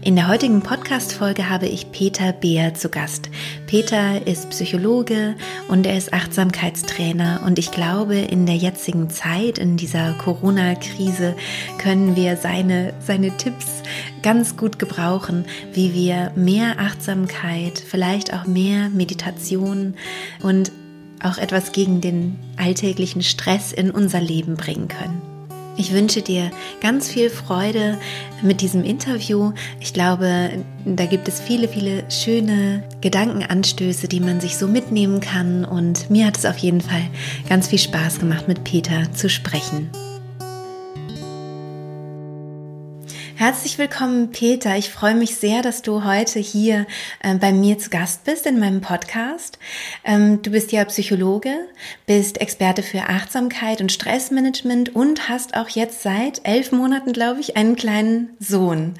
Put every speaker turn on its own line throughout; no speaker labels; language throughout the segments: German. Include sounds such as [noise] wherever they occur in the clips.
In der heutigen Podcast-Folge habe ich Peter Beer zu Gast. Peter ist Psychologe und er ist Achtsamkeitstrainer und ich glaube, in der jetzigen Zeit, in dieser Corona-Krise, können wir seine, seine Tipps ganz gut gebrauchen, wie wir mehr Achtsamkeit, vielleicht auch mehr Meditation und auch etwas gegen den alltäglichen Stress in unser Leben bringen können. Ich wünsche dir ganz viel Freude mit diesem Interview. Ich glaube, da gibt es viele, viele schöne Gedankenanstöße, die man sich so mitnehmen kann. Und mir hat es auf jeden Fall ganz viel Spaß gemacht, mit Peter zu sprechen. Herzlich willkommen, Peter. Ich freue mich sehr, dass du heute hier äh, bei mir zu Gast bist in meinem Podcast. Ähm, du bist ja Psychologe, bist Experte für Achtsamkeit und Stressmanagement und hast auch jetzt seit elf Monaten, glaube ich, einen kleinen Sohn.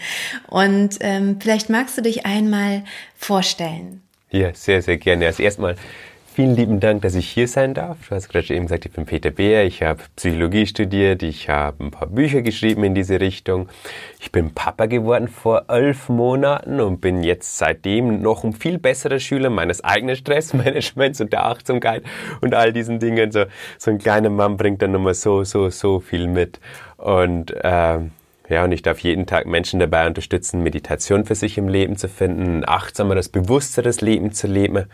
Und ähm, vielleicht magst du dich einmal vorstellen.
Ja, sehr, sehr gerne. Erst erstmal Vielen lieben Dank, dass ich hier sein darf. Du hast gerade eben gesagt, ich bin Peter Beer, ich habe Psychologie studiert, ich habe ein paar Bücher geschrieben in diese Richtung. Ich bin Papa geworden vor elf Monaten und bin jetzt seitdem noch ein viel besserer Schüler meines eigenen Stressmanagements und der Achtsamkeit und all diesen Dingen. So, so ein kleiner Mann bringt dann nochmal so, so, so viel mit. Und äh, ja, und ich darf jeden Tag Menschen dabei unterstützen, Meditation für sich im Leben zu finden, ein achtsameres, bewussteres Leben zu leben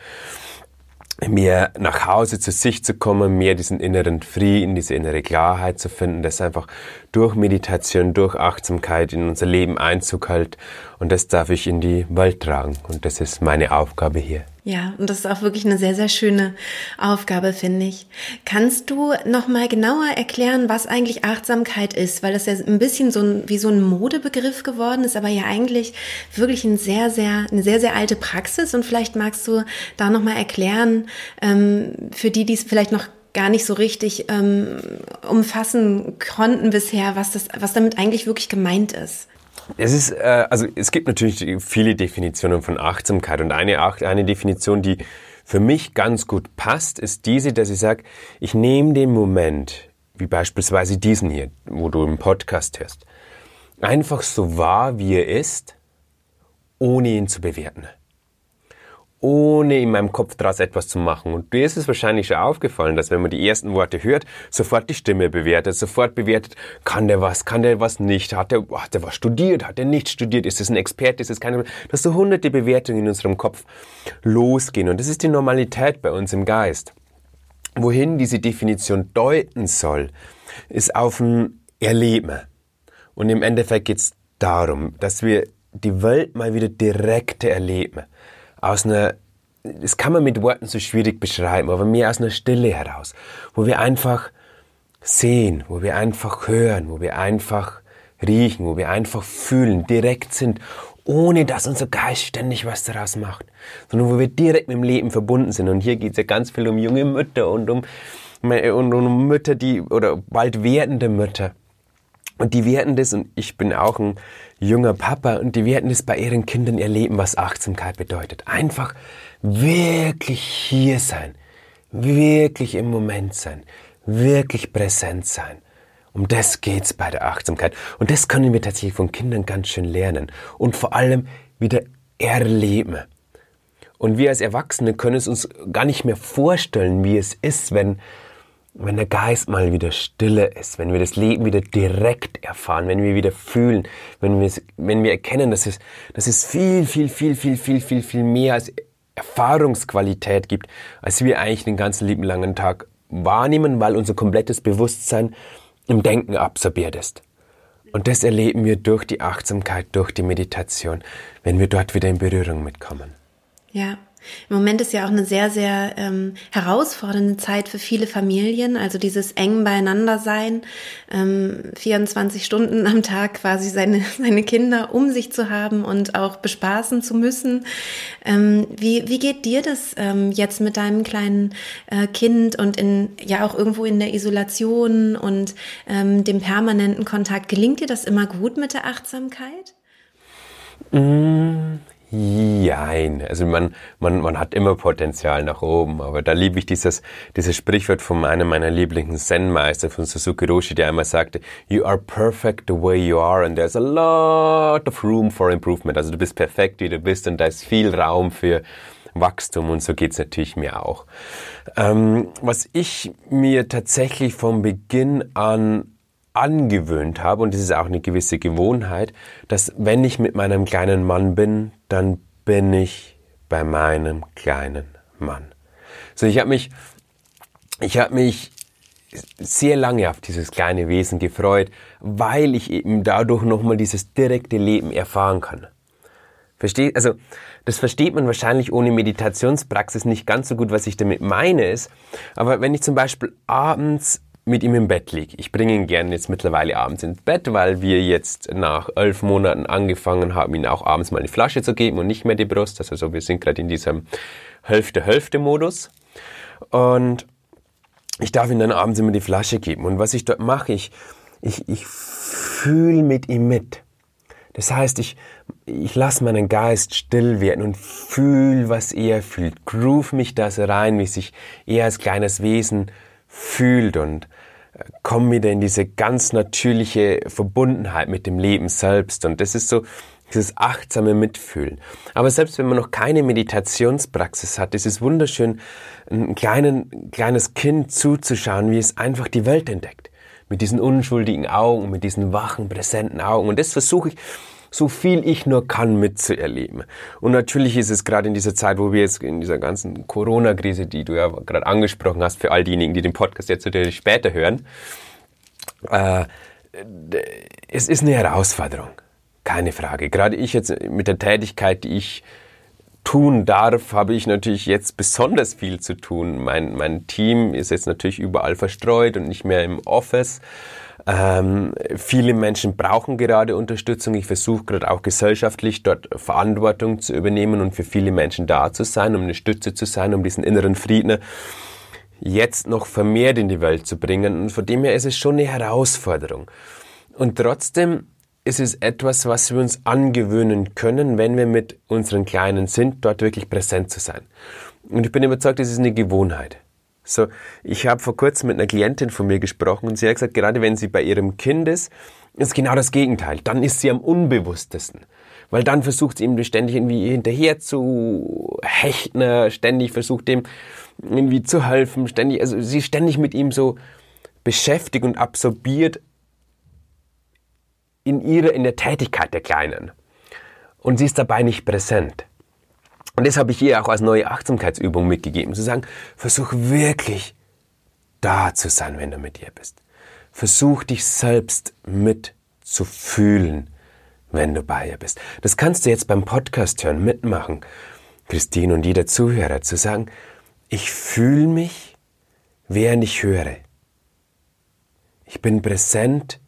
mehr nach Hause zu sich zu kommen, mehr diesen inneren Frieden, diese innere Klarheit zu finden, das einfach durch Meditation, durch Achtsamkeit in unser Leben Einzug hält. Und das darf ich in die Welt tragen. Und das ist meine Aufgabe hier.
Ja, und das ist auch wirklich eine sehr, sehr schöne Aufgabe, finde ich. Kannst du noch mal genauer erklären, was eigentlich Achtsamkeit ist? Weil das ja ein bisschen so ein, wie so ein Modebegriff geworden ist, aber ja eigentlich wirklich ein sehr, sehr, eine sehr, sehr alte Praxis. Und vielleicht magst du da noch mal erklären, ähm, für die, die es vielleicht noch gar nicht so richtig ähm, umfassen konnten bisher, was das, was damit eigentlich wirklich gemeint ist.
Es ist, äh, also es gibt natürlich viele Definitionen von Achtsamkeit und eine, eine Definition, die für mich ganz gut passt, ist diese, dass ich sage, ich nehme den Moment, wie beispielsweise diesen hier, wo du im Podcast hörst, einfach so wahr, wie er ist, ohne ihn zu bewerten ohne in meinem Kopf daraus etwas zu machen. Und dir ist es wahrscheinlich schon aufgefallen, dass wenn man die ersten Worte hört, sofort die Stimme bewertet, sofort bewertet, kann der was, kann der was nicht, hat der, hat der was studiert, hat der nicht studiert, ist es ein Experte, ist es keine, dass so hunderte Bewertungen in unserem Kopf losgehen. Und das ist die Normalität bei uns im Geist. Wohin diese Definition deuten soll, ist auf ein Erleben. Und im Endeffekt geht es darum, dass wir die Welt mal wieder direkt erleben aus einer, das kann man mit Worten so schwierig beschreiben, aber mehr aus einer Stille heraus, wo wir einfach sehen, wo wir einfach hören, wo wir einfach riechen, wo wir einfach fühlen, direkt sind, ohne dass unser Geist ständig was daraus macht, sondern wo wir direkt mit dem Leben verbunden sind. Und hier geht es ja ganz viel um junge Mütter und um, und um Mütter, die, oder bald werdende Mütter. Und die werden das, und ich bin auch ein junger Papa und die werden es bei ihren Kindern erleben, was Achtsamkeit bedeutet. Einfach wirklich hier sein, wirklich im Moment sein, wirklich präsent sein. Um das geht's bei der Achtsamkeit. Und das können wir tatsächlich von Kindern ganz schön lernen. Und vor allem wieder erleben. Und wir als Erwachsene können es uns gar nicht mehr vorstellen, wie es ist, wenn wenn der Geist mal wieder stille ist, wenn wir das Leben wieder direkt erfahren, wenn wir wieder fühlen, wenn wir, wenn wir erkennen, dass es, dass es viel, viel, viel, viel, viel, viel, viel mehr als Erfahrungsqualität gibt, als wir eigentlich den ganzen lieben langen Tag wahrnehmen, weil unser komplettes Bewusstsein im Denken absorbiert ist. Und das erleben wir durch die Achtsamkeit, durch die Meditation, wenn wir dort wieder in Berührung mitkommen.
Ja, Im Moment ist ja auch eine sehr, sehr ähm, herausfordernde Zeit für viele Familien. Also dieses eng beieinander sein, ähm, 24 Stunden am Tag quasi seine, [laughs] seine Kinder um sich zu haben und auch bespaßen zu müssen. Ähm, wie, wie geht dir das ähm, jetzt mit deinem kleinen äh, Kind und in, ja auch irgendwo in der Isolation und ähm, dem permanenten Kontakt? Gelingt dir das immer gut mit der Achtsamkeit?
Jein. Also man, man, man hat immer Potenzial nach oben, aber da liebe ich dieses, dieses Sprichwort von einem meiner Lieblings-Zen-Meister, von Suzuki Roshi, der einmal sagte, You are perfect the way you are and there's a lot of room for improvement. Also du bist perfekt, wie du bist und da ist viel Raum für Wachstum und so geht's natürlich mir auch. Ähm, was ich mir tatsächlich vom Beginn an angewöhnt habe, und das ist auch eine gewisse Gewohnheit, dass wenn ich mit meinem kleinen Mann bin, dann bin ich bei meinem kleinen Mann. So, ich habe mich, ich habe mich sehr lange auf dieses kleine Wesen gefreut, weil ich eben dadurch nochmal dieses direkte Leben erfahren kann. Versteht, also, das versteht man wahrscheinlich ohne Meditationspraxis nicht ganz so gut, was ich damit meine ist. Aber wenn ich zum Beispiel abends mit ihm im Bett liege. Ich bringe ihn gerne jetzt mittlerweile abends ins Bett, weil wir jetzt nach elf Monaten angefangen haben, ihn auch abends mal eine Flasche zu geben und nicht mehr die Brust. Also so, wir sind gerade in diesem Hälfte-Hälfte-Modus. Und ich darf ihm dann abends immer die Flasche geben. Und was ich dort mache, ich, ich, ich fühle mit ihm mit. Das heißt, ich, ich lasse meinen Geist still werden und fühle, was er fühlt. Groove mich das rein, wie sich er als kleines Wesen fühlt und äh, komm wieder in diese ganz natürliche Verbundenheit mit dem Leben selbst. Und das ist so dieses achtsame Mitfühlen. Aber selbst wenn man noch keine Meditationspraxis hat, ist es wunderschön, ein kleinen, kleines Kind zuzuschauen, wie es einfach die Welt entdeckt. Mit diesen unschuldigen Augen, mit diesen wachen, präsenten Augen. Und das versuche ich so viel ich nur kann mitzuerleben. Und natürlich ist es gerade in dieser Zeit, wo wir jetzt in dieser ganzen Corona-Krise, die du ja gerade angesprochen hast, für all diejenigen, die den Podcast jetzt natürlich später hören, äh, es ist eine Herausforderung. Keine Frage. Gerade ich jetzt mit der Tätigkeit, die ich tun darf, habe ich natürlich jetzt besonders viel zu tun. Mein, mein Team ist jetzt natürlich überall verstreut und nicht mehr im Office. Ähm, viele Menschen brauchen gerade Unterstützung. Ich versuche gerade auch gesellschaftlich dort Verantwortung zu übernehmen und für viele Menschen da zu sein, um eine Stütze zu sein, um diesen inneren Frieden jetzt noch vermehrt in die Welt zu bringen. Und von dem her ist es schon eine Herausforderung. Und trotzdem ist es etwas, was wir uns angewöhnen können, wenn wir mit unseren Kleinen sind, dort wirklich präsent zu sein. Und ich bin überzeugt, es ist eine Gewohnheit. So, ich habe vor kurzem mit einer Klientin von mir gesprochen und sie hat gesagt, gerade wenn sie bei ihrem Kind ist, ist genau das Gegenteil. Dann ist sie am unbewusstesten. Weil dann versucht sie ihm ständig irgendwie hinterher zu hechten, ständig versucht dem irgendwie zu helfen, ständig, also sie ist ständig mit ihm so beschäftigt und absorbiert in ihrer, in der Tätigkeit der Kleinen. Und sie ist dabei nicht präsent. Und das habe ich ihr auch als neue Achtsamkeitsübung mitgegeben, zu sagen, versuch wirklich da zu sein, wenn du mit ihr bist. Versuch dich selbst mitzufühlen, wenn du bei ihr bist. Das kannst du jetzt beim Podcast hören, mitmachen, Christine und jeder Zuhörer, zu sagen, ich fühle mich, während ich höre. Ich bin präsent,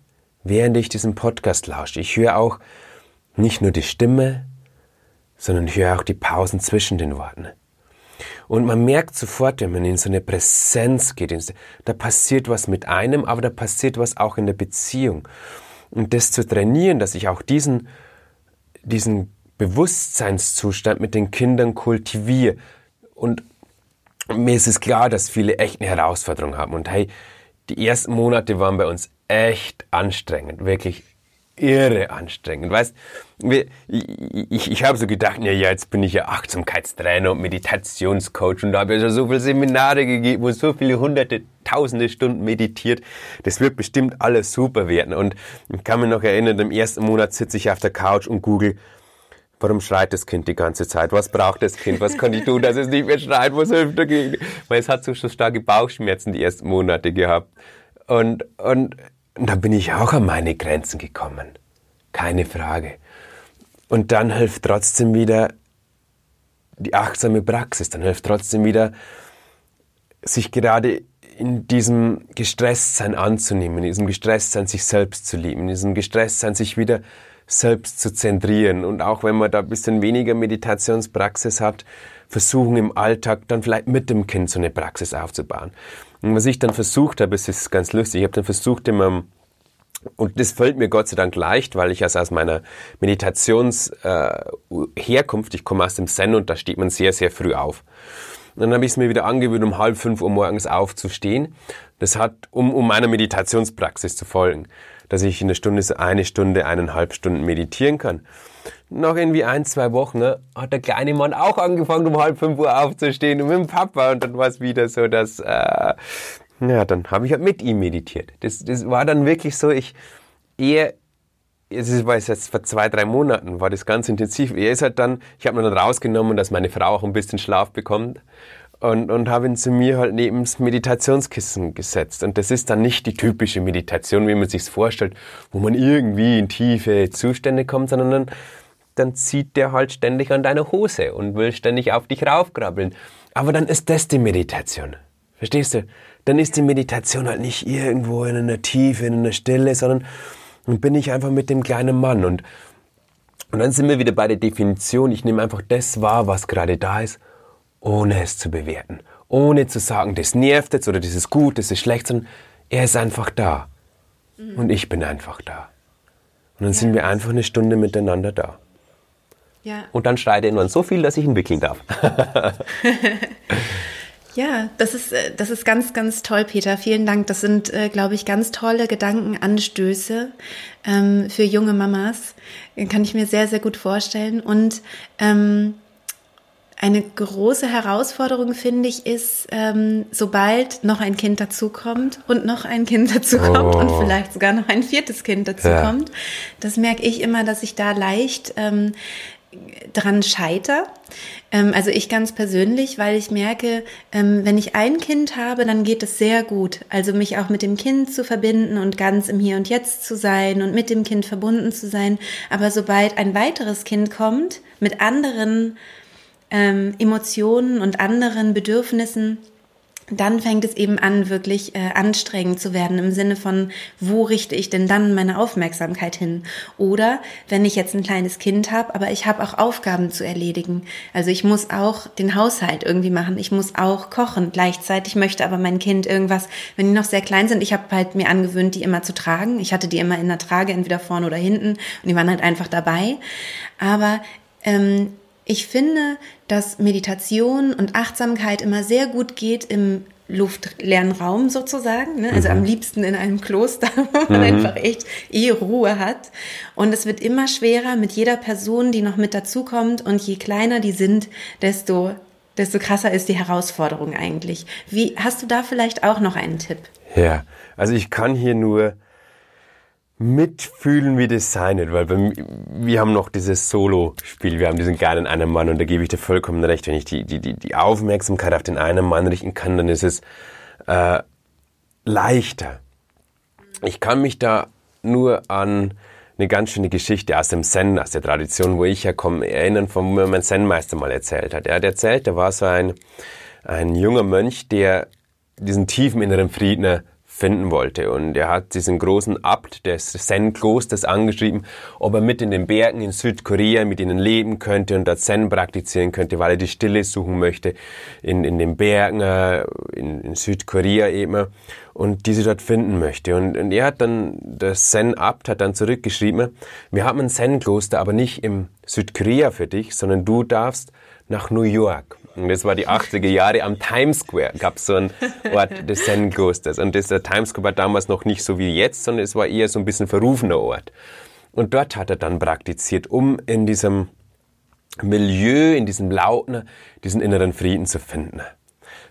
während ich diesen Podcast lausche. Ich höre auch nicht nur die Stimme, sondern höre auch die Pausen zwischen den Worten. Und man merkt sofort, wenn man in so eine Präsenz geht, da passiert was mit einem, aber da passiert was auch in der Beziehung. Und das zu trainieren, dass ich auch diesen, diesen Bewusstseinszustand mit den Kindern kultiviere. Und mir ist es klar, dass viele echt eine Herausforderung haben. Und hey, die ersten Monate waren bei uns echt anstrengend, wirklich irre anstrengend. Weißt, ich, ich, ich habe so gedacht, ja, jetzt bin ich ja Achtsamkeitstrainer und Meditationscoach und da habe ich ja so viele Seminare gegeben und so viele hunderte, tausende Stunden meditiert. Das wird bestimmt alles super werden. Und ich kann mich noch erinnern, im ersten Monat sitze ich auf der Couch und google, Warum schreit das Kind die ganze Zeit? Was braucht das Kind? Was kann ich tun, dass es nicht mehr schreit? Was hilft dagegen? Weil es hat so starke Bauchschmerzen die ersten Monate gehabt. Und und da bin ich auch an meine Grenzen gekommen. Keine Frage. Und dann hilft trotzdem wieder die achtsame Praxis dann hilft trotzdem wieder, sich gerade in diesem Gestresstsein anzunehmen, in diesem Gestresstsein sich selbst zu lieben, in diesem Gestresstsein sich wieder selbst zu zentrieren. Und auch wenn man da ein bisschen weniger Meditationspraxis hat, versuchen im Alltag dann vielleicht mit dem Kind so eine Praxis aufzubauen. Und was ich dann versucht habe, es ist ganz lustig, ich habe dann versucht immer, und das fällt mir Gott sei Dank leicht, weil ich also aus meiner Meditationsherkunft, äh, ich komme aus dem Zen und da steht man sehr, sehr früh auf. Und dann habe ich es mir wieder angewöhnt, um halb fünf Uhr morgens aufzustehen. Das hat, um, um meiner Meditationspraxis zu folgen dass ich in der Stunde eine Stunde, eineinhalb Stunden meditieren kann. Nach irgendwie ein, zwei Wochen ne, hat der kleine Mann auch angefangen, um halb fünf Uhr aufzustehen und mit dem Papa und dann war es wieder so, dass, äh, ja, dann habe ich halt mit ihm meditiert. Das, das war dann wirklich so, ich eher es war jetzt vor zwei, drei Monaten, war das ganz intensiv. Er ist halt dann, ich habe mir dann rausgenommen, dass meine Frau auch ein bisschen Schlaf bekommt und, und habe ihn zu mir halt neben das Meditationskissen gesetzt. Und das ist dann nicht die typische Meditation, wie man sich's vorstellt, wo man irgendwie in tiefe Zustände kommt, sondern dann, dann zieht der halt ständig an deiner Hose und will ständig auf dich raufkrabbeln. Aber dann ist das die Meditation. Verstehst du? Dann ist die Meditation halt nicht irgendwo in einer Tiefe, in einer Stille, sondern dann bin ich einfach mit dem kleinen Mann und, und dann sind wir wieder bei der Definition. Ich nehme einfach das wahr, was gerade da ist ohne es zu bewerten, ohne zu sagen, das nervt jetzt oder das ist gut, das ist schlecht, sondern er ist einfach da mhm. und ich bin einfach da. Und dann ja. sind wir einfach eine Stunde miteinander da. Ja. Und dann schreit er irgendwann so viel, dass ich ihn wickeln darf. [laughs]
ja, das ist, äh, das ist ganz, ganz toll, Peter. Vielen Dank. Das sind, äh, glaube ich, ganz tolle Gedankenanstöße ähm, für junge Mamas. Kann ich mir sehr, sehr gut vorstellen. Und ähm, eine große Herausforderung, finde ich, ist, ähm, sobald noch ein Kind dazukommt und noch ein Kind [laughs] dazukommt oh. und vielleicht sogar noch ein viertes Kind dazukommt, ja. das merke ich immer, dass ich da leicht ähm, dran scheiter. Ähm, also ich ganz persönlich, weil ich merke, ähm, wenn ich ein Kind habe, dann geht es sehr gut. Also mich auch mit dem Kind zu verbinden und ganz im Hier und Jetzt zu sein und mit dem Kind verbunden zu sein. Aber sobald ein weiteres Kind kommt, mit anderen ähm, Emotionen und anderen Bedürfnissen, dann fängt es eben an, wirklich äh, anstrengend zu werden im Sinne von, wo richte ich denn dann meine Aufmerksamkeit hin? Oder wenn ich jetzt ein kleines Kind habe, aber ich habe auch Aufgaben zu erledigen. Also ich muss auch den Haushalt irgendwie machen, ich muss auch kochen. Gleichzeitig möchte aber mein Kind irgendwas, wenn die noch sehr klein sind, ich habe halt mir angewöhnt, die immer zu tragen. Ich hatte die immer in der Trage, entweder vorne oder hinten und die waren halt einfach dabei. Aber ähm, ich finde, dass Meditation und Achtsamkeit immer sehr gut geht im luftleeren Raum sozusagen, ne? also mhm. am liebsten in einem Kloster, [laughs] wo man mhm. einfach echt eh Ruhe hat. Und es wird immer schwerer mit jeder Person, die noch mit dazukommt. Und je kleiner die sind, desto, desto krasser ist die Herausforderung eigentlich. Wie, hast du da vielleicht auch noch einen Tipp?
Ja, also ich kann hier nur mitfühlen, wie das sein weil wir, wir haben noch dieses Solo-Spiel, wir haben diesen geilen einen Mann und da gebe ich dir vollkommen recht, wenn ich die, die, die, die Aufmerksamkeit auf den einen Mann richten kann, dann ist es äh, leichter. Ich kann mich da nur an eine ganz schöne Geschichte aus dem Zen, aus der Tradition, wo ich herkomme, erinnern, von wo mir mein Zen-Meister mal erzählt hat. Er hat erzählt, da war so ein, ein junger Mönch, der diesen tiefen inneren Frieden finden wollte. Und er hat diesen großen Abt des Zen-Klosters angeschrieben, ob er mit in den Bergen in Südkorea mit ihnen leben könnte und dort Zen praktizieren könnte, weil er die Stille suchen möchte in, in den Bergen äh, in, in Südkorea eben und diese dort finden möchte. Und, und er hat dann, der Zen-Abt hat dann zurückgeschrieben, wir haben ein Zen-Kloster, aber nicht im Südkorea für dich, sondern du darfst nach New York. Und das war die 80er Jahre am Times Square, gab so einen Ort des Zen Klosters. Und das, der Times Square war damals noch nicht so wie jetzt, sondern es war eher so ein bisschen verrufener Ort. Und dort hat er dann praktiziert, um in diesem Milieu, in diesem Lauten, diesen inneren Frieden zu finden.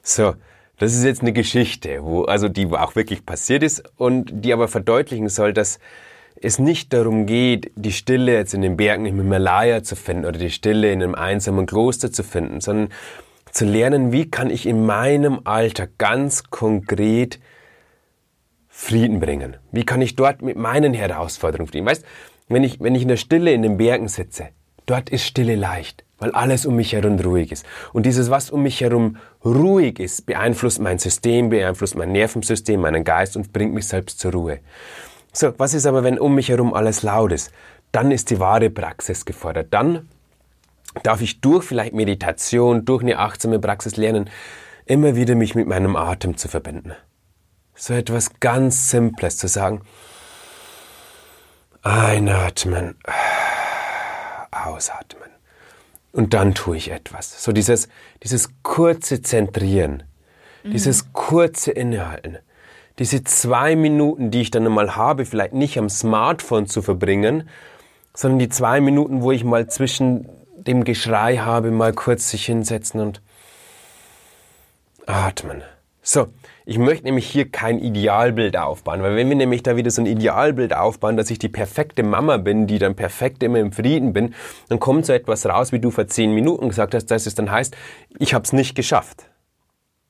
So, das ist jetzt eine Geschichte, wo, also die auch wirklich passiert ist und die aber verdeutlichen soll, dass es nicht darum geht, die Stille jetzt in den Bergen im Himalaya zu finden oder die Stille in einem einsamen Kloster zu finden, sondern zu lernen, wie kann ich in meinem Alter ganz konkret Frieden bringen? Wie kann ich dort mit meinen Herausforderungen frieden? Weißt, wenn ich, wenn ich in der Stille in den Bergen sitze, dort ist Stille leicht, weil alles um mich herum ruhig ist. Und dieses, was um mich herum ruhig ist, beeinflusst mein System, beeinflusst mein Nervensystem, meinen Geist und bringt mich selbst zur Ruhe. So, was ist aber, wenn um mich herum alles laut ist? Dann ist die wahre Praxis gefordert. Dann darf ich durch vielleicht Meditation, durch eine achtsame Praxis lernen, immer wieder mich mit meinem Atem zu verbinden. So etwas ganz Simples zu sagen. Einatmen, ausatmen. Und dann tue ich etwas. So dieses, dieses kurze Zentrieren, mhm. dieses kurze Innehalten. Diese zwei Minuten, die ich dann einmal habe, vielleicht nicht am Smartphone zu verbringen, sondern die zwei Minuten, wo ich mal zwischen dem Geschrei habe, mal kurz sich hinsetzen und atmen. So, ich möchte nämlich hier kein Idealbild aufbauen, weil wenn wir nämlich da wieder so ein Idealbild aufbauen, dass ich die perfekte Mama bin, die dann perfekt immer im Frieden bin, dann kommt so etwas raus, wie du vor zehn Minuten gesagt hast, dass es dann heißt, ich habe es nicht geschafft.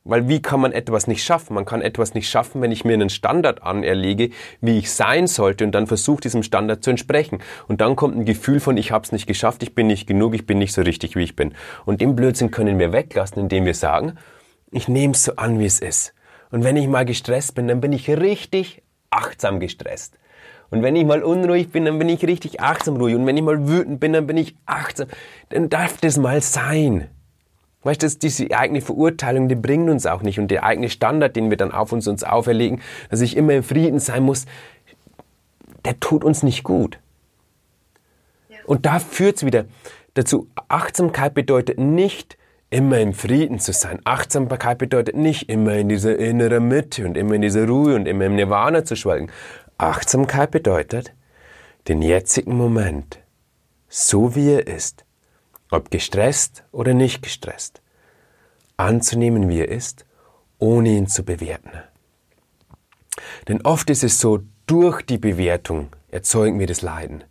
Weil wie kann man etwas nicht schaffen? Man kann etwas nicht schaffen, wenn ich mir einen Standard anerlege, wie ich sein sollte und dann versuche, diesem Standard zu entsprechen. Und dann kommt ein Gefühl von, ich habe es nicht geschafft, ich bin nicht genug, ich bin nicht so richtig, wie ich bin. Und den Blödsinn können wir weglassen, indem wir sagen, ich nehme es so an, wie es ist. Und wenn ich mal gestresst bin, dann bin ich richtig achtsam gestresst. Und wenn ich mal unruhig bin, dann bin ich richtig achtsam ruhig. Und wenn ich mal wütend bin, dann bin ich achtsam. Dann darf das mal sein. Weißt du, diese eigene Verurteilung, die bringt uns auch nicht. Und der eigene Standard, den wir dann auf uns, uns auferlegen, dass ich immer im Frieden sein muss, der tut uns nicht gut. Ja. Und da führt es wieder dazu. Achtsamkeit bedeutet nicht, immer im Frieden zu sein. Achtsamkeit bedeutet nicht immer in dieser inneren Mitte und immer in dieser Ruhe und immer im Nirvana zu schwelgen. Achtsamkeit bedeutet, den jetzigen Moment, so wie er ist, ob gestresst oder nicht gestresst, anzunehmen, wie er ist, ohne ihn zu bewerten. Denn oft ist es so, durch die Bewertung erzeugen wir das Leiden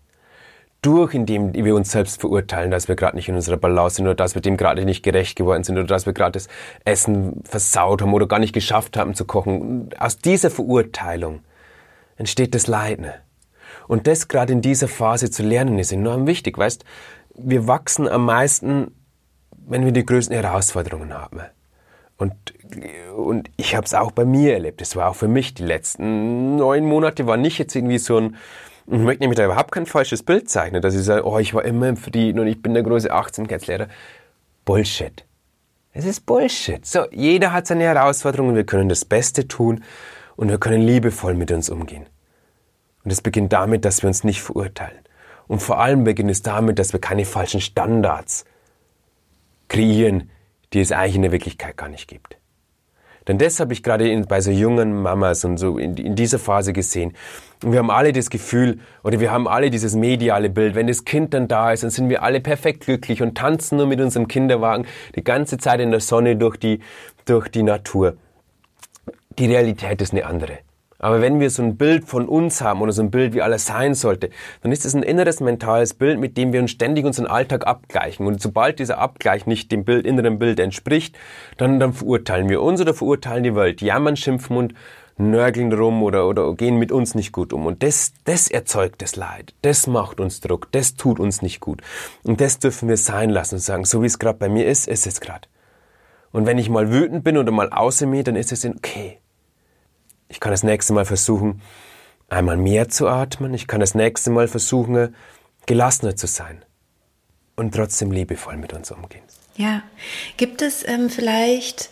durch, indem wir uns selbst verurteilen, dass wir gerade nicht in unserer Balance sind oder dass wir dem gerade nicht gerecht geworden sind oder dass wir gerade das Essen versaut haben oder gar nicht geschafft haben zu kochen. Aus dieser Verurteilung entsteht das Leiden. Und das gerade in dieser Phase zu lernen ist enorm wichtig. Weißt, wir wachsen am meisten, wenn wir die größten Herausforderungen haben. Und, und ich habe es auch bei mir erlebt. Es war auch für mich die letzten neun Monate war nicht jetzt irgendwie so ein ich möchte nämlich da überhaupt kein falsches Bild zeichnen, dass ich sage, oh, ich war immer im Frieden und ich bin der große Achtsamkeitslehrer. Bullshit. Es ist Bullshit. So, jeder hat seine Herausforderungen, wir können das Beste tun und wir können liebevoll mit uns umgehen. Und es beginnt damit, dass wir uns nicht verurteilen. Und vor allem beginnt es damit, dass wir keine falschen Standards kreieren, die es eigentlich in der Wirklichkeit gar nicht gibt. Denn das habe ich gerade bei so jungen Mamas und so in, in dieser Phase gesehen. Und wir haben alle das Gefühl, oder wir haben alle dieses mediale Bild, wenn das Kind dann da ist, dann sind wir alle perfekt glücklich und tanzen nur mit unserem Kinderwagen die ganze Zeit in der Sonne durch die, durch die Natur. Die Realität ist eine andere. Aber wenn wir so ein Bild von uns haben oder so ein Bild, wie alles sein sollte, dann ist es ein inneres mentales Bild, mit dem wir uns ständig unseren Alltag abgleichen. Und sobald dieser Abgleich nicht dem Bild, inneren Bild entspricht, dann, dann verurteilen wir uns oder verurteilen die Welt. Jammern, schimpfen und nörgeln rum oder, oder gehen mit uns nicht gut um. Und das, das erzeugt das Leid. Das macht uns Druck. Das tut uns nicht gut. Und das dürfen wir sein lassen und sagen, so wie es gerade bei mir ist, ist es gerade. Und wenn ich mal wütend bin oder mal außer mir, dann ist es in, okay, ich kann das nächste Mal versuchen, einmal mehr zu atmen. Ich kann das nächste Mal versuchen, gelassener zu sein und trotzdem liebevoll mit uns umgehen.
Ja, gibt es ähm, vielleicht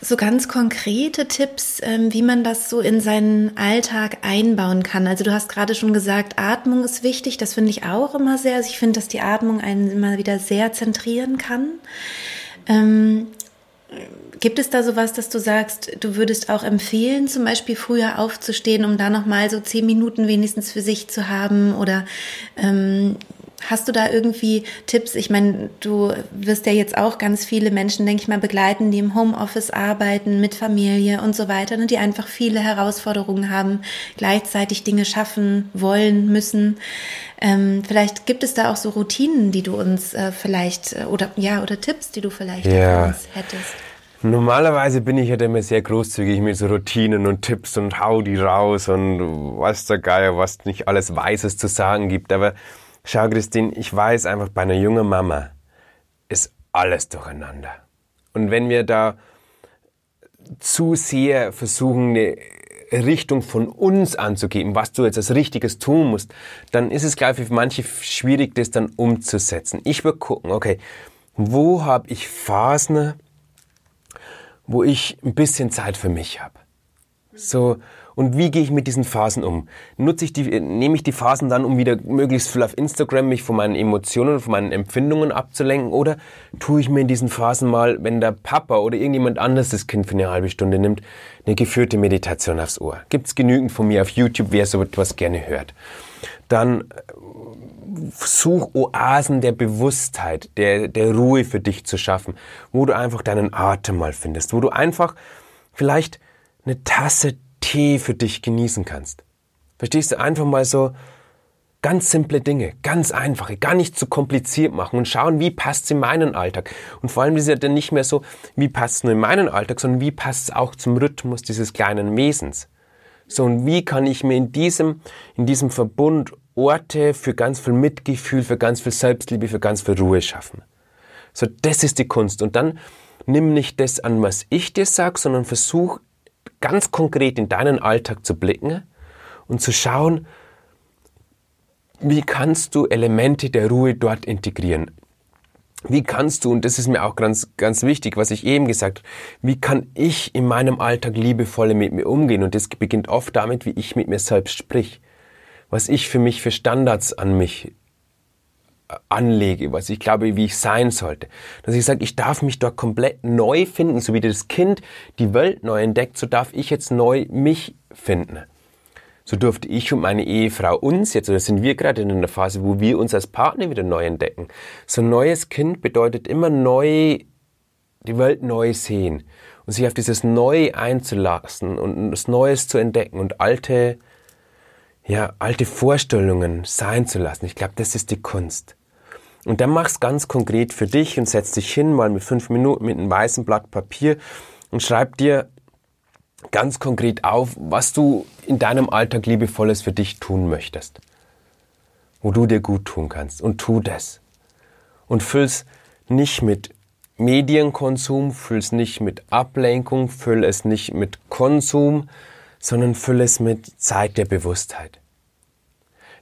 so ganz konkrete Tipps, ähm, wie man das so in seinen Alltag einbauen kann? Also du hast gerade schon gesagt, Atmung ist wichtig. Das finde ich auch immer sehr. Also ich finde, dass die Atmung einen immer wieder sehr zentrieren kann. Ähm, Gibt es da sowas, dass du sagst, du würdest auch empfehlen, zum Beispiel früher aufzustehen, um da nochmal so zehn Minuten wenigstens für sich zu haben? Oder ähm, hast du da irgendwie Tipps? Ich meine, du wirst ja jetzt auch ganz viele Menschen, denke ich mal, begleiten, die im Homeoffice arbeiten, mit Familie und so weiter, ne, die einfach viele Herausforderungen haben, gleichzeitig Dinge schaffen wollen, müssen. Ähm, vielleicht gibt es da auch so Routinen, die du uns äh, vielleicht äh, oder ja oder Tipps, die du vielleicht
ja. uns hättest. Normalerweise bin ich ja immer sehr großzügig mit so Routinen und Tipps und hau die raus und was der Geier, was nicht alles Weises zu sagen gibt. Aber Schau, Christine, ich weiß einfach, bei einer jungen Mama ist alles durcheinander. Und wenn wir da zu sehr versuchen, eine Richtung von uns anzugeben, was du jetzt als Richtiges tun musst, dann ist es, glaube ich, für manche schwierig, das dann umzusetzen. Ich würde gucken, okay, wo habe ich Phasen, wo ich ein bisschen Zeit für mich habe? So, und wie gehe ich mit diesen Phasen um? Nutze ich die, nehme ich die Phasen dann, um wieder möglichst viel auf Instagram mich von meinen Emotionen, von meinen Empfindungen abzulenken? Oder tue ich mir in diesen Phasen mal, wenn der Papa oder irgendjemand anders das Kind für eine halbe Stunde nimmt, eine geführte Meditation aufs Ohr? Gibt es genügend von mir auf YouTube, wer so etwas gerne hört? Dann äh, such Oasen der Bewusstheit, der, der Ruhe für dich zu schaffen, wo du einfach deinen Atem mal findest, wo du einfach vielleicht eine Tasse Tee für dich genießen kannst. Verstehst du? Einfach mal so ganz simple Dinge, ganz einfache, gar nicht zu kompliziert machen und schauen, wie passt es in meinen Alltag. Und vor allem ist ja dann nicht mehr so, wie passt es nur in meinen Alltag, sondern wie passt es auch zum Rhythmus dieses kleinen Wesens. So, und wie kann ich mir in diesem, in diesem Verbund Orte für ganz viel Mitgefühl, für ganz viel Selbstliebe, für ganz viel Ruhe schaffen? So, das ist die Kunst. Und dann nimm nicht das an, was ich dir sag, sondern versuch ganz konkret in deinen Alltag zu blicken und zu schauen, wie kannst du Elemente der Ruhe dort integrieren? Wie kannst du, und das ist mir auch ganz, ganz wichtig, was ich eben gesagt habe, wie kann ich in meinem Alltag liebevoller mit mir umgehen? Und das beginnt oft damit, wie ich mit mir selbst sprich. Was ich für mich für Standards an mich anlege, was ich glaube, wie ich sein sollte. Dass ich sage, ich darf mich dort komplett neu finden, so wie das Kind die Welt neu entdeckt, so darf ich jetzt neu mich finden. So durfte ich und meine Ehefrau uns jetzt, oder sind wir gerade in einer Phase, wo wir uns als Partner wieder neu entdecken. So ein neues Kind bedeutet immer neu, die Welt neu sehen und sich auf dieses Neue einzulassen und das Neues zu entdecken und alte, ja, alte Vorstellungen sein zu lassen. Ich glaube, das ist die Kunst. Und dann mach's ganz konkret für dich und setz dich hin, mal mit fünf Minuten mit einem weißen Blatt Papier und schreib dir ganz konkret auf, was du in deinem Alltag liebevolles für dich tun möchtest. Wo du dir gut tun kannst. Und tu das. Und füll's nicht mit Medienkonsum, füll's nicht mit Ablenkung, füll es nicht mit Konsum, sondern füll es mit Zeit der Bewusstheit.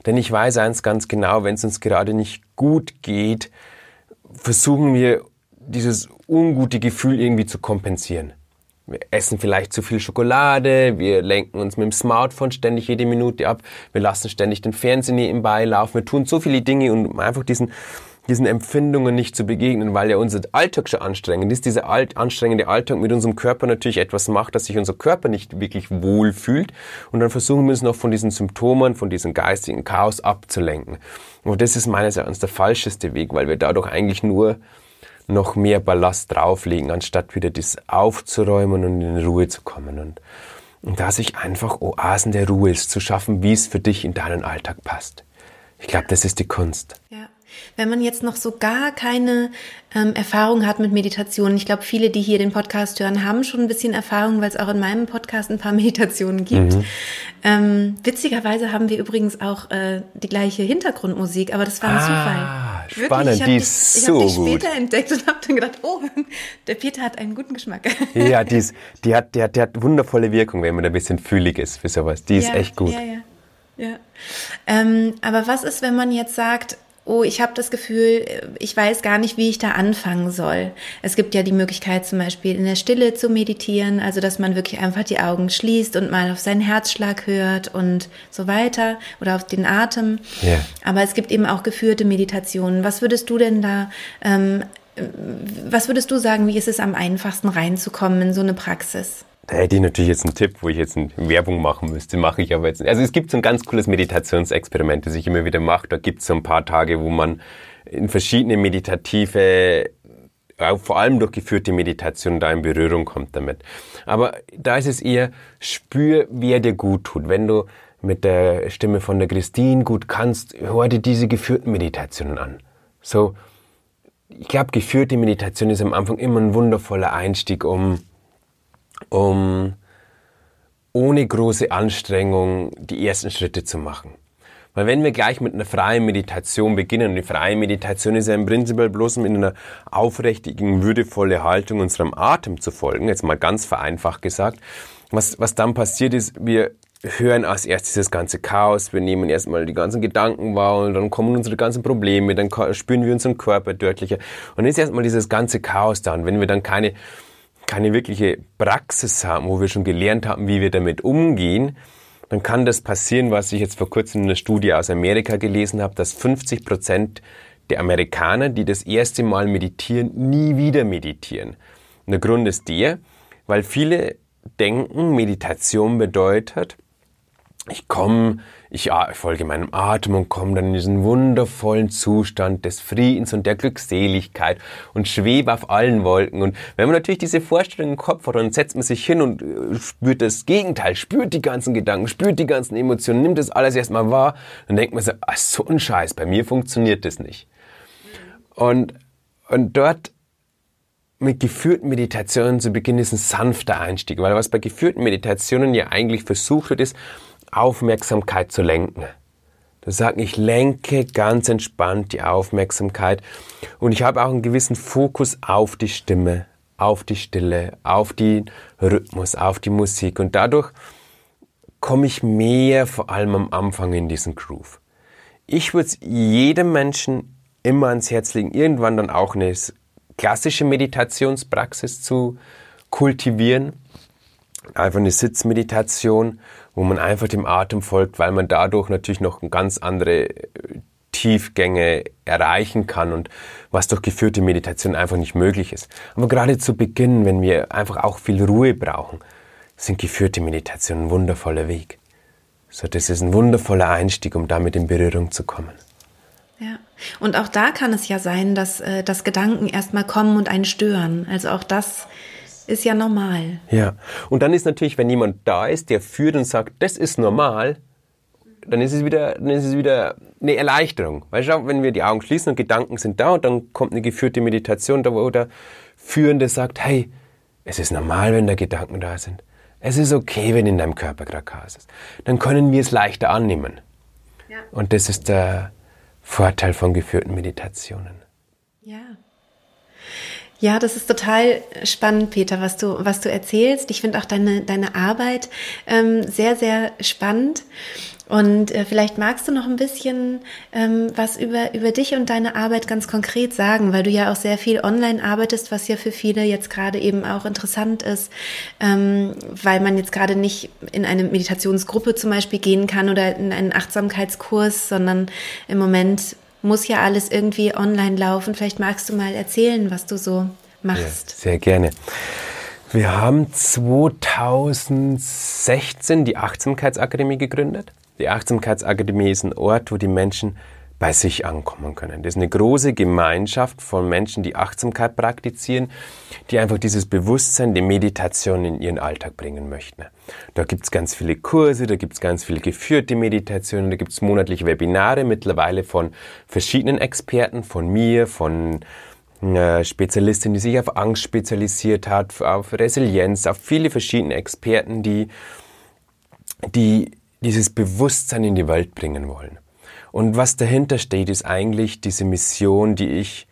Denn ich weiß eins ganz genau, wenn es uns gerade nicht gut geht, versuchen wir dieses ungute Gefühl irgendwie zu kompensieren. Wir essen vielleicht zu viel Schokolade, wir lenken uns mit dem Smartphone ständig jede Minute ab, wir lassen ständig den Fernseher nebenbei laufen, wir tun so viele Dinge, um einfach diesen diesen Empfindungen nicht zu begegnen, weil ja unser Alltag schon anstrengend ist, dieser alt, anstrengende Alltag mit unserem Körper natürlich etwas macht, dass sich unser Körper nicht wirklich wohl fühlt und dann versuchen wir uns noch von diesen Symptomen, von diesem geistigen Chaos abzulenken. Und das ist meines Erachtens der falscheste Weg, weil wir dadurch eigentlich nur noch mehr Ballast drauflegen, anstatt wieder das aufzuräumen und in Ruhe zu kommen und, und da sich einfach Oasen der Ruhe zu schaffen, wie es für dich in deinen Alltag passt. Ich glaube, das ist die Kunst.
Ja. Wenn man jetzt noch so gar keine ähm, Erfahrung hat mit Meditation, ich glaube, viele, die hier den Podcast hören, haben schon ein bisschen Erfahrung, weil es auch in meinem Podcast ein paar [laughs] Meditationen gibt. Mhm. Ähm, witzigerweise haben wir übrigens auch äh, die gleiche Hintergrundmusik, aber das war ein ah,
Zufall. Spannend, Wirklich, die ist
dich,
so
ich
gut.
Ich habe dich später entdeckt und habe dann gedacht, oh, [laughs] der Peter hat einen guten Geschmack.
Ja, die, [laughs] ist, die, hat, die, hat, die hat wundervolle Wirkung, wenn man ein bisschen fühlig ist für sowas. Die ist
ja,
echt gut.
Ja, ja. Ja. Ähm, aber was ist, wenn man jetzt sagt, oh, ich habe das Gefühl, ich weiß gar nicht, wie ich da anfangen soll. Es gibt ja die Möglichkeit zum Beispiel in der Stille zu meditieren, also dass man wirklich einfach die Augen schließt und mal auf seinen Herzschlag hört und so weiter oder auf den Atem. Yeah. Aber es gibt eben auch geführte Meditationen. Was würdest du denn da, ähm, was würdest du sagen, wie ist es am einfachsten reinzukommen in so eine Praxis?
Da hätte ich natürlich jetzt einen Tipp, wo ich jetzt eine Werbung machen müsste, mache ich aber jetzt nicht. Also es gibt so ein ganz cooles Meditationsexperiment, das ich immer wieder mache. Da gibt es so ein paar Tage, wo man in verschiedene meditative, vor allem durchgeführte Meditationen da in Berührung kommt damit. Aber da ist es eher, spür, wer dir gut tut. Wenn du mit der Stimme von der Christine gut kannst, hör dir diese geführten Meditationen an. So, ich glaube, geführte Meditation ist am Anfang immer ein wundervoller Einstieg, um um ohne große Anstrengung die ersten Schritte zu machen. Weil wenn wir gleich mit einer freien Meditation beginnen, und die freie Meditation ist ja im Prinzip bloß in einer aufrichtigen, würdevolle Haltung unserem Atem zu folgen, jetzt mal ganz vereinfacht gesagt, was, was dann passiert ist, wir hören als erstes das ganze Chaos, wir nehmen erstmal die ganzen Gedanken wahr und dann kommen unsere ganzen Probleme, dann spüren wir unseren Körper deutlicher. Und dann ist erstmal dieses ganze Chaos da. Und wenn wir dann keine, keine wirkliche Praxis haben, wo wir schon gelernt haben, wie wir damit umgehen, dann kann das passieren, was ich jetzt vor kurzem in einer Studie aus Amerika gelesen habe, dass 50 Prozent der Amerikaner, die das erste Mal meditieren, nie wieder meditieren. Und der Grund ist der, weil viele denken, Meditation bedeutet, ich komme, ich, folge meinem Atem und komme dann in diesen wundervollen Zustand des Friedens und der Glückseligkeit und schwebe auf allen Wolken. Und wenn man natürlich diese Vorstellung im Kopf hat, dann setzt man sich hin und äh, spürt das Gegenteil, spürt die ganzen Gedanken, spürt die ganzen Emotionen, nimmt das alles erstmal wahr, dann denkt man so, ach, so ein Scheiß, bei mir funktioniert das nicht. Und, und dort mit geführten Meditationen zu beginnen, ist ein sanfter Einstieg, weil was bei geführten Meditationen ja eigentlich versucht wird, ist, Aufmerksamkeit zu lenken. Das sagt, ich lenke ganz entspannt die Aufmerksamkeit und ich habe auch einen gewissen Fokus auf die Stimme, auf die Stille, auf den Rhythmus, auf die Musik und dadurch komme ich mehr vor allem am Anfang in diesen Groove. Ich würde es jedem Menschen immer ans Herz legen, irgendwann dann auch eine klassische Meditationspraxis zu kultivieren, einfach eine Sitzmeditation wo man einfach dem Atem folgt, weil man dadurch natürlich noch ganz andere äh, Tiefgänge erreichen kann und was durch geführte Meditation einfach nicht möglich ist. Aber gerade zu Beginn, wenn wir einfach auch viel Ruhe brauchen, sind geführte Meditationen ein wundervoller Weg. So, das ist ein wundervoller Einstieg, um damit in Berührung zu kommen.
Ja, und auch da kann es ja sein, dass, äh, dass Gedanken erstmal kommen und einen stören. Also auch das ist ja normal.
Ja, und dann ist natürlich, wenn jemand da ist, der führt und sagt, das ist normal, dann ist es wieder, dann ist es wieder eine Erleichterung. Weißt du, wenn wir die Augen schließen und Gedanken sind da und dann kommt eine geführte Meditation, wo der Führende sagt, hey, es ist normal, wenn da Gedanken da sind. Es ist okay, wenn in deinem Körper gerade Chaos ist. Dann können wir es leichter annehmen. Ja. Und das ist der Vorteil von geführten Meditationen.
Ja. Das ist total spannend, Peter, was du, was du erzählst. Ich finde auch deine, deine Arbeit ähm, sehr, sehr spannend. Und äh, vielleicht magst du noch ein bisschen ähm, was über, über dich und deine Arbeit ganz konkret sagen, weil du ja auch sehr viel online arbeitest, was ja für viele jetzt gerade eben auch interessant ist, ähm, weil man jetzt gerade nicht in eine Meditationsgruppe zum Beispiel gehen kann oder in einen Achtsamkeitskurs, sondern im Moment muss ja alles irgendwie online laufen. Vielleicht magst du mal erzählen, was du so machst.
Ja, sehr gerne. Wir haben 2016 die Achtsamkeitsakademie gegründet. Die Achtsamkeitsakademie ist ein Ort, wo die Menschen bei sich ankommen können. Das ist eine große Gemeinschaft von Menschen, die Achtsamkeit praktizieren, die einfach dieses Bewusstsein, die Meditation in ihren Alltag bringen möchten. Da gibt's ganz viele Kurse, da gibt's ganz viele geführte Meditationen, da gibt's monatliche Webinare mittlerweile von verschiedenen Experten, von mir, von äh, Spezialistin, die sich auf Angst spezialisiert hat, auf Resilienz, auf viele verschiedene Experten, die, die dieses Bewusstsein in die Welt bringen wollen. Und was dahinter steht, ist eigentlich diese Mission, die ich,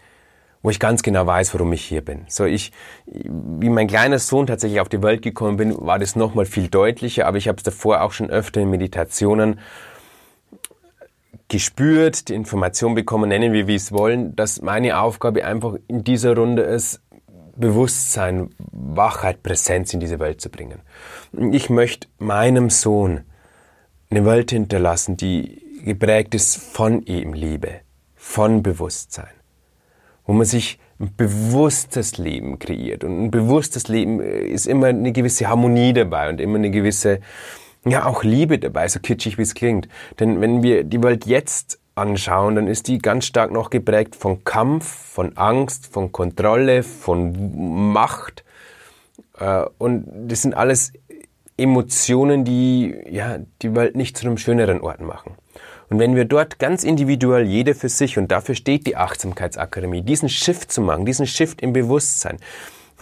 wo ich ganz genau weiß, warum ich hier bin. So ich, wie mein kleiner Sohn tatsächlich auf die Welt gekommen bin, war das nochmal viel deutlicher, aber ich habe es davor auch schon öfter in Meditationen gespürt, die Information bekommen, nennen wir wie es wollen, dass meine Aufgabe einfach in dieser Runde ist, Bewusstsein, Wachheit, Präsenz in diese Welt zu bringen. Ich möchte meinem Sohn eine Welt hinterlassen, die geprägt ist von eben Liebe, von Bewusstsein, wo man sich ein bewusstes Leben kreiert. Und ein bewusstes Leben äh, ist immer eine gewisse Harmonie dabei und immer eine gewisse, ja, auch Liebe dabei, so kitschig wie es klingt. Denn wenn wir die Welt jetzt anschauen, dann ist die ganz stark noch geprägt von Kampf, von Angst, von Kontrolle, von Macht. Äh, und das sind alles Emotionen, die ja die Welt nicht zu einem schöneren Ort machen. Und wenn wir dort ganz individuell, jeder für sich, und dafür steht die Achtsamkeitsakademie, diesen Shift zu machen, diesen Shift im Bewusstsein,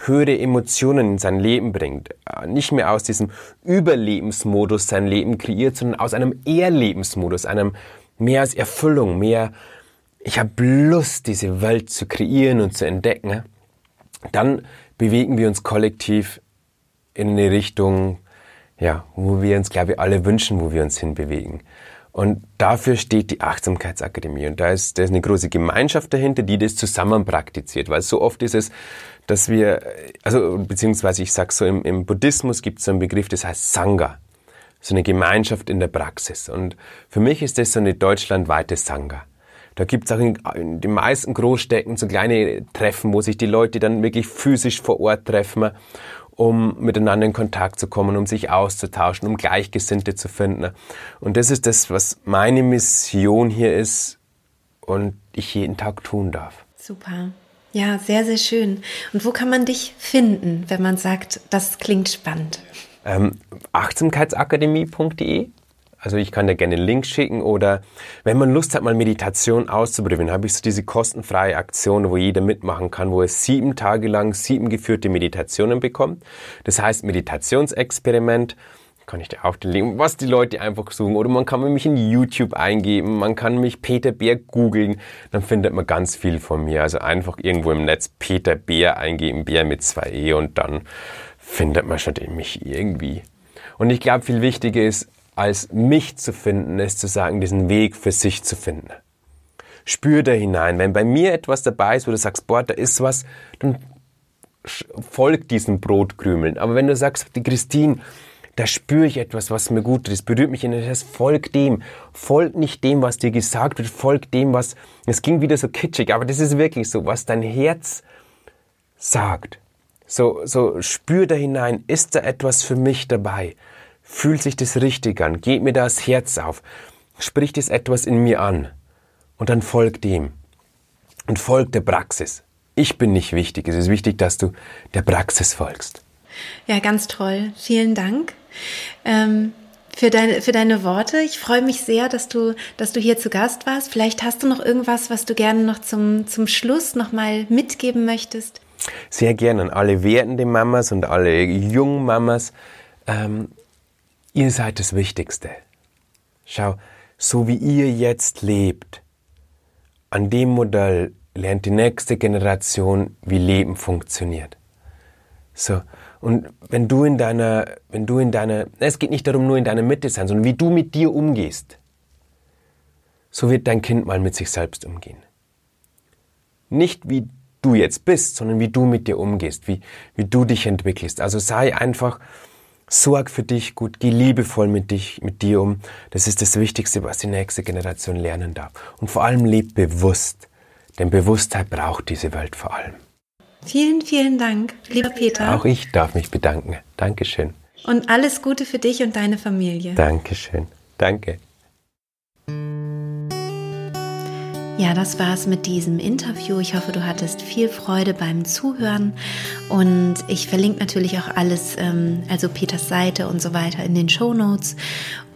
höhere Emotionen in sein Leben bringt, äh, nicht mehr aus diesem Überlebensmodus sein Leben kreiert, sondern aus einem Erlebensmodus, einem mehr als Erfüllung, mehr, ich habe Lust, diese Welt zu kreieren und zu entdecken, dann bewegen wir uns kollektiv in eine Richtung, ja, wo wir uns, glaube ich, alle wünschen, wo wir uns hinbewegen. Und dafür steht die Achtsamkeitsakademie. Und da ist, da ist eine große Gemeinschaft dahinter, die das zusammen praktiziert. Weil so oft ist es, dass wir, also beziehungsweise ich sage so, im, im Buddhismus gibt es so einen Begriff, das heißt Sangha. So eine Gemeinschaft in der Praxis. Und für mich ist das so eine deutschlandweite Sangha. Da gibt es auch in, in, den meisten Großstädten so kleine Treffen, wo sich die Leute dann wirklich physisch vor Ort treffen um miteinander in Kontakt zu kommen, um sich auszutauschen, um Gleichgesinnte zu finden. Und das ist das, was meine Mission hier ist und ich jeden Tag tun darf.
Super. Ja, sehr, sehr schön. Und wo kann man dich finden, wenn man sagt, das klingt spannend?
Ähm, achtsamkeitsakademie.de also ich kann dir gerne einen Link schicken oder wenn man Lust hat, mal Meditation auszuprobieren, habe ich so diese kostenfreie Aktion, wo jeder mitmachen kann, wo er sieben Tage lang sieben geführte Meditationen bekommt. Das heißt Meditationsexperiment kann ich dir auch den Link, was die Leute einfach suchen. Oder man kann mich in YouTube eingeben, man kann mich Peter Bär googeln, dann findet man ganz viel von mir. Also einfach irgendwo im Netz Peter Bär eingeben, Bär mit zwei E und dann findet man schon mich irgendwie. Und ich glaube, viel wichtiger ist, als mich zu finden, ist zu sagen, diesen Weg für sich zu finden. Spür da hinein. Wenn bei mir etwas dabei ist, wo du sagst, boah, da ist was, dann folg diesen Brotkrümeln. Aber wenn du sagst, die Christine, da spüre ich etwas, was mir gut tut, das berührt mich das folg dem. Folg nicht dem, was dir gesagt wird, folg dem, was, es ging wieder so kitschig, aber das ist wirklich so, was dein Herz sagt. So, so spür da hinein, ist da etwas für mich dabei? Fühlt sich das richtig an? Geht mir das Herz auf? Spricht es etwas in mir an? Und dann folgt dem. Und folgt der Praxis. Ich bin nicht wichtig. Es ist wichtig, dass du der Praxis folgst.
Ja, ganz toll. Vielen Dank. Ähm für deine, für deine Worte. Ich freue mich sehr, dass du, dass du hier zu Gast warst. Vielleicht hast du noch irgendwas, was du gerne noch zum, zum Schluss nochmal mitgeben möchtest.
Sehr gerne an alle werdenden Mamas und alle jungen Mamas. Ähm, Ihr seid das Wichtigste. Schau, so wie ihr jetzt lebt, an dem Modell lernt die nächste Generation, wie Leben funktioniert. So. Und wenn du in deiner, wenn du in deiner, es geht nicht darum, nur in deiner Mitte sein, sondern wie du mit dir umgehst. So wird dein Kind mal mit sich selbst umgehen. Nicht wie du jetzt bist, sondern wie du mit dir umgehst, wie, wie du dich entwickelst. Also sei einfach, Sorg für dich gut, geh liebevoll mit dich, mit dir um. Das ist das Wichtigste, was die nächste Generation lernen darf. Und vor allem leb bewusst, denn Bewusstheit braucht diese Welt vor allem.
Vielen, vielen Dank, lieber Peter.
Auch ich darf mich bedanken. Dankeschön.
Und alles Gute für dich und deine Familie.
Dankeschön. Danke.
Ja, das war's mit diesem Interview. Ich hoffe, du hattest viel Freude beim Zuhören und ich verlinke natürlich auch alles, ähm, also Peters Seite und so weiter in den Show Notes.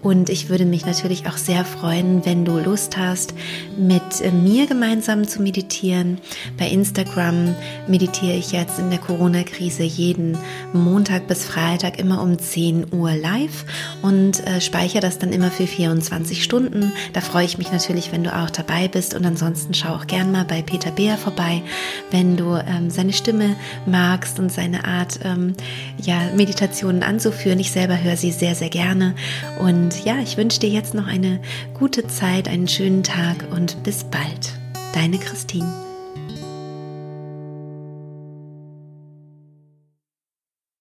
Und ich würde mich natürlich auch sehr freuen, wenn du Lust hast, mit mir gemeinsam zu meditieren. Bei Instagram meditiere ich jetzt in der Corona-Krise jeden Montag bis Freitag immer um 10 Uhr live und äh, speichere das dann immer für 24 Stunden. Da freue ich mich natürlich, wenn du auch dabei bist. Und ansonsten schau auch gern mal bei Peter Beer vorbei, wenn du ähm, seine Stimme magst und seine Art, ähm, ja, Meditationen anzuführen. Ich selber höre sie sehr, sehr gerne. Ja, ich wünsche dir jetzt noch eine gute Zeit, einen schönen Tag und bis bald. Deine Christine.